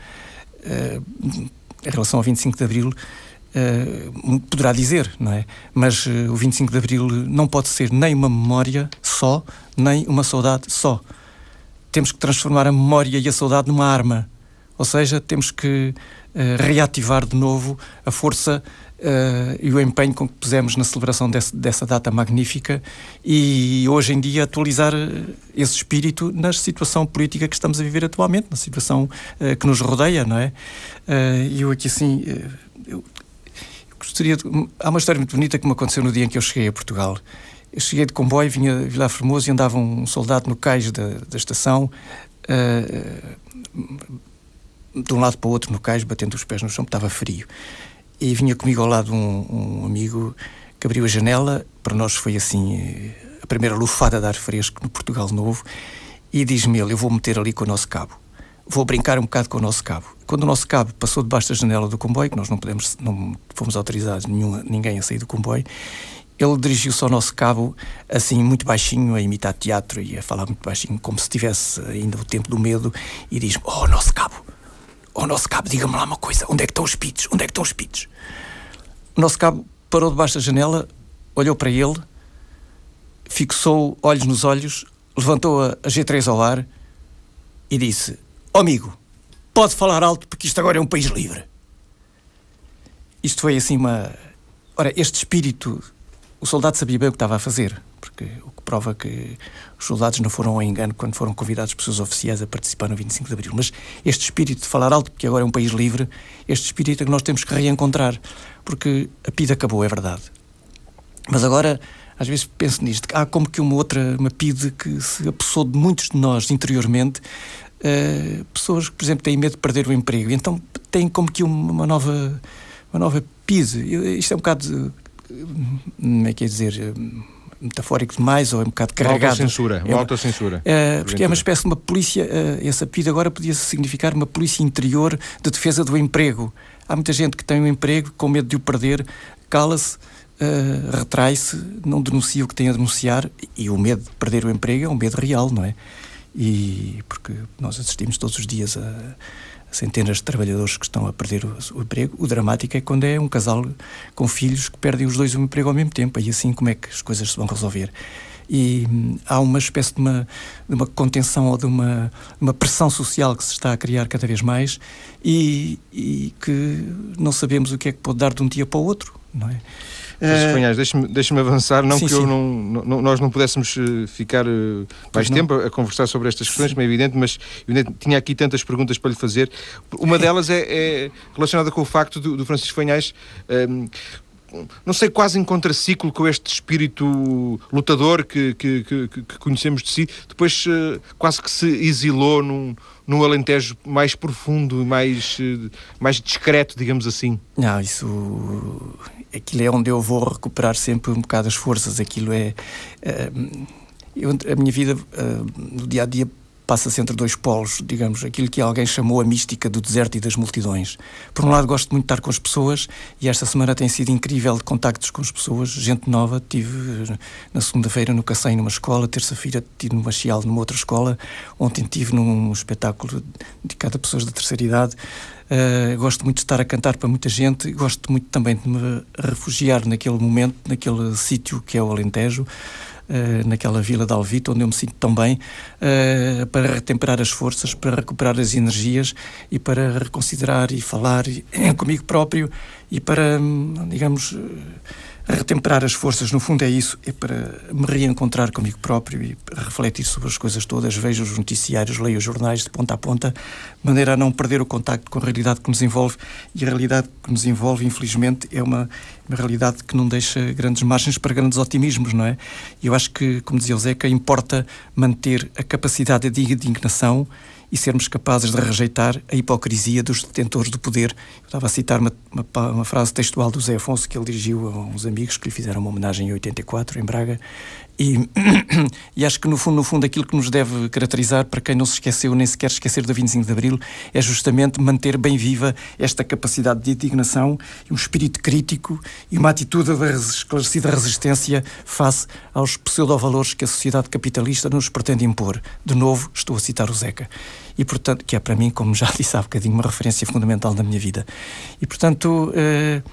em relação ao 25 de Abril, uh, poderá dizer, não é? Mas uh, o 25 de Abril não pode ser nem uma memória só, nem uma saudade só. Temos que transformar a memória e a saudade numa arma. Ou seja, temos que uh, reativar de novo a força Uh, e o empenho com que pusemos na celebração desse, dessa data magnífica e hoje em dia atualizar esse espírito na situação política que estamos a viver atualmente, na situação uh, que nos rodeia, não é? E eu aqui assim, eu gostaria de... Há uma história muito bonita que me aconteceu no dia em que eu cheguei a Portugal. Eu cheguei de comboio, vinha de Vila Formoso e andava um soldado no cais da, da estação, uh, de um lado para o outro no cais, batendo os pés no chão, porque estava frio. E vinha comigo ao lado um, um amigo que abriu a janela, para nós foi assim a primeira lufada de ar fresco no Portugal Novo, e diz-me ele: Eu vou meter ali com o nosso cabo. Vou brincar um bocado com o nosso cabo. Quando o nosso cabo passou debaixo da janela do comboio, que nós não podemos, não fomos autorizados nenhum, ninguém a sair do comboio, ele dirigiu-se ao nosso cabo assim muito baixinho, a imitar teatro e a falar muito baixinho, como se tivesse ainda o tempo do medo, e diz-me: Oh, nosso cabo, oh, nosso cabo, diga-me lá uma coisa, onde é que estão os pitos? Onde é que estão os pitos? O nosso cabo parou debaixo da janela, olhou para ele, fixou olhos nos olhos, levantou a, a G3 ao ar e disse: Oh, amigo, pode falar alto porque isto agora é um país livre. Isto foi assim uma. Ora, este espírito. O soldado sabia bem o que estava a fazer, porque o prova que os soldados não foram ao engano quando foram convidados seus oficiais a participar no 25 de Abril. Mas este espírito de falar alto, porque agora é um país livre, este espírito é que nós temos que reencontrar, porque a PIDE acabou, é verdade. Mas agora, às vezes penso nisto, há como que uma outra, uma PIDE que se apossou de muitos de nós interiormente, uh, pessoas que, por exemplo, têm medo de perder o emprego. Então têm como que uma nova, uma nova pise. Isto é um bocado, como é que é dizer, metafórico demais ou é um bocado carregado. Uma autocensura, uma autocensura. Uh, porque é uma espécie de uma polícia, uh, essa PID agora podia significar uma polícia interior de defesa do emprego. Há muita gente que tem um emprego com medo de o perder, cala-se, uh, retrai-se, não denuncia o que tem a denunciar e o medo de perder o emprego é um medo real, não é? e porque nós assistimos todos os dias a centenas de trabalhadores que estão a perder o, o, emprego. O dramático é quando é um casal com filhos que perdem os dois o emprego ao mesmo tempo. E assim, como é que as coisas se vão resolver? E hum, há uma espécie de uma, de uma contenção ou de uma, uma pressão social que se está a criar cada vez mais e, e que não sabemos o que é que pode dar de um dia para o outro, não é? Francisco Panhais, deixe-me deixe avançar, não sim, que eu não, não, nós não pudéssemos eh, ficar eh, mais tempo a, a, conversar sobre estas questões, como é evidente, mas eu tinha aqui tantas perguntas para lhe fazer. Uma delas é, é relacionada com o facto do, do Francisco Fanhais. Um, ehm, não sei, quase em contraciclo com este espírito lutador que, que, que, que conhecemos de si, depois uh, quase que se exilou num, num Alentejo mais profundo, mais, uh, mais discreto, digamos assim. Não, isso aquilo é onde eu vou recuperar sempre um bocado as forças. Aquilo é. Uh, eu, a minha vida uh, no dia a dia passa-se entre dois polos, digamos, aquilo que alguém chamou a mística do deserto e das multidões. Por um lado, gosto muito de estar com as pessoas e esta semana tem sido incrível de contactos com as pessoas, gente nova. Tive na segunda-feira no Cacém, numa escola, terça-feira tive no Machial, numa outra escola, ontem tive num espetáculo dedicado a pessoas da terceira idade. Uh, gosto muito de estar a cantar para muita gente, gosto muito também de me refugiar naquele momento, naquele sítio que é o Alentejo. Uh, naquela vila de Alvito, onde eu me sinto tão bem, uh, para retemperar as forças, para recuperar as energias e para reconsiderar e falar comigo próprio e para, hum, retemperar as forças, no fundo é isso, é para me reencontrar comigo próprio e refletir sobre as coisas todas, vejo os noticiários, leio os jornais de ponta a ponta, de maneira a não perder o contacto com a realidade que nos envolve. E a realidade que nos envolve, infelizmente, é uma, uma realidade que não deixa grandes margens para grandes otimismos, não é? E eu acho que, como dizia o Zeca, importa manter a capacidade de indignação e sermos capazes de rejeitar a hipocrisia dos detentores do poder. Eu estava a citar uma, uma, uma, frase textual do Zé Afonso que ele dirigiu a uns amigos que lhe fizeram uma homenagem em 84, em Braga, e, e, acho que, no fundo, no fundo, aquilo que nos deve caracterizar, para quem não se esqueceu nem sequer esquecer do 25 de Abril, é justamente manter bem viva esta capacidade de indignação, um espírito crítico e uma atitude de esclarecida resistência face aos pseudo-valores que a sociedade capitalista nos pretende impor. De novo, estou a citar o Zeca. E, portanto, que é para mim, como já disse há bocadinho, uma referência fundamental da minha vida. E, portanto. Eh,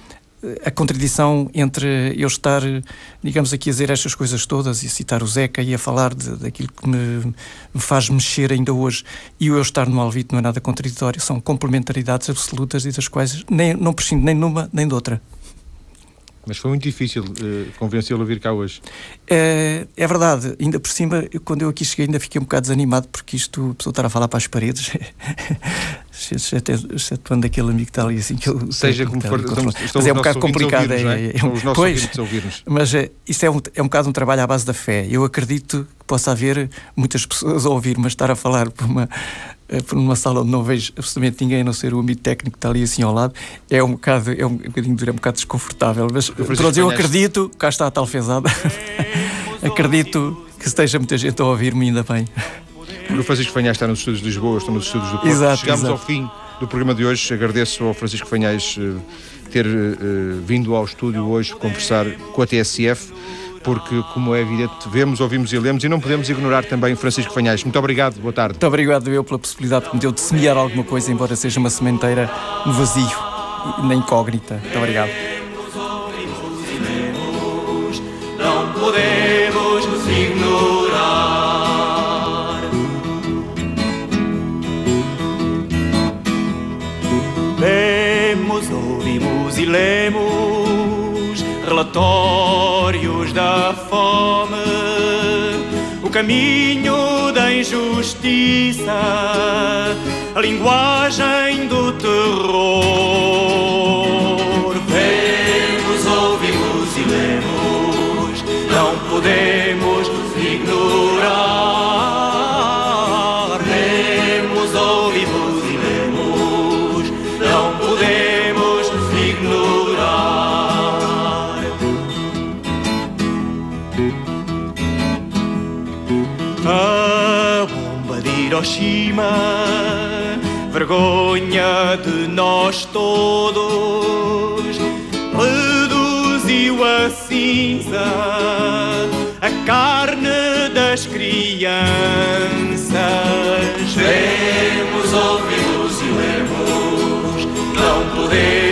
a contradição entre eu estar, digamos aqui, a dizer estas coisas todas e citar o Zeca e a falar de, daquilo que me, me, faz mexer ainda hoje e o eu estar no Alvito não é nada contraditório, são complementaridades absolutas e das quais nem, não prescindo nem de uma nem de outra. Mas foi muito difícil uh, convencê-lo a vir cá hoje. É, é verdade, ainda por cima, eu, quando eu aqui cheguei, ainda fiquei um bocado desanimado porque isto, a pessoa estar a falar para as paredes, excetuando aquele amigo que está ali assim que eu Seja como for, estamos, mas é um bocado complicado. É, é, é, os nossos pois, mas é, isso é um, é um bocado um trabalho à base da fé. Eu acredito que possa haver muitas pessoas a ouvir, mas estar a falar por uma eh, por uma sala onde não vejo absolutamente ninguém, a não ser o amigo técnico que está ali assim ao lado, é um bocado, é um, um bocadinho duro, é um bocado desconfortável. Mas pronto, eu acredito, cá está a tal fezada, acredito que esteja muita gente a ouvir-me ainda bem. O Francisco Fanhais está nos estúdios de Lisboa, estou nos estúdios do Porto. Exato, Chegamos exato. ao fim do programa de hoje. Agradeço ao Francisco Fanhais uh, ter uh, vindo ao estúdio hoje conversar com a TSF porque, como é evidente, vemos, ouvimos e lemos e não podemos ignorar também Francisco Fanhais. Muito obrigado, boa tarde. Muito obrigado eu pela possibilidade que me deu de semear alguma coisa, embora seja uma sementeira no vazio, na incógnita. Muito obrigado. Não podemos ignorar. Lemos, ouvimos e lemos relatórios da fome, o caminho da injustiça, a linguagem do terror. Vemos, ouvimos e lemos, não podemos Hiroshima, vergonha de nós todos, reduziu a cinza a carne das crianças. Vemos, ouvimos e lemos, não podemos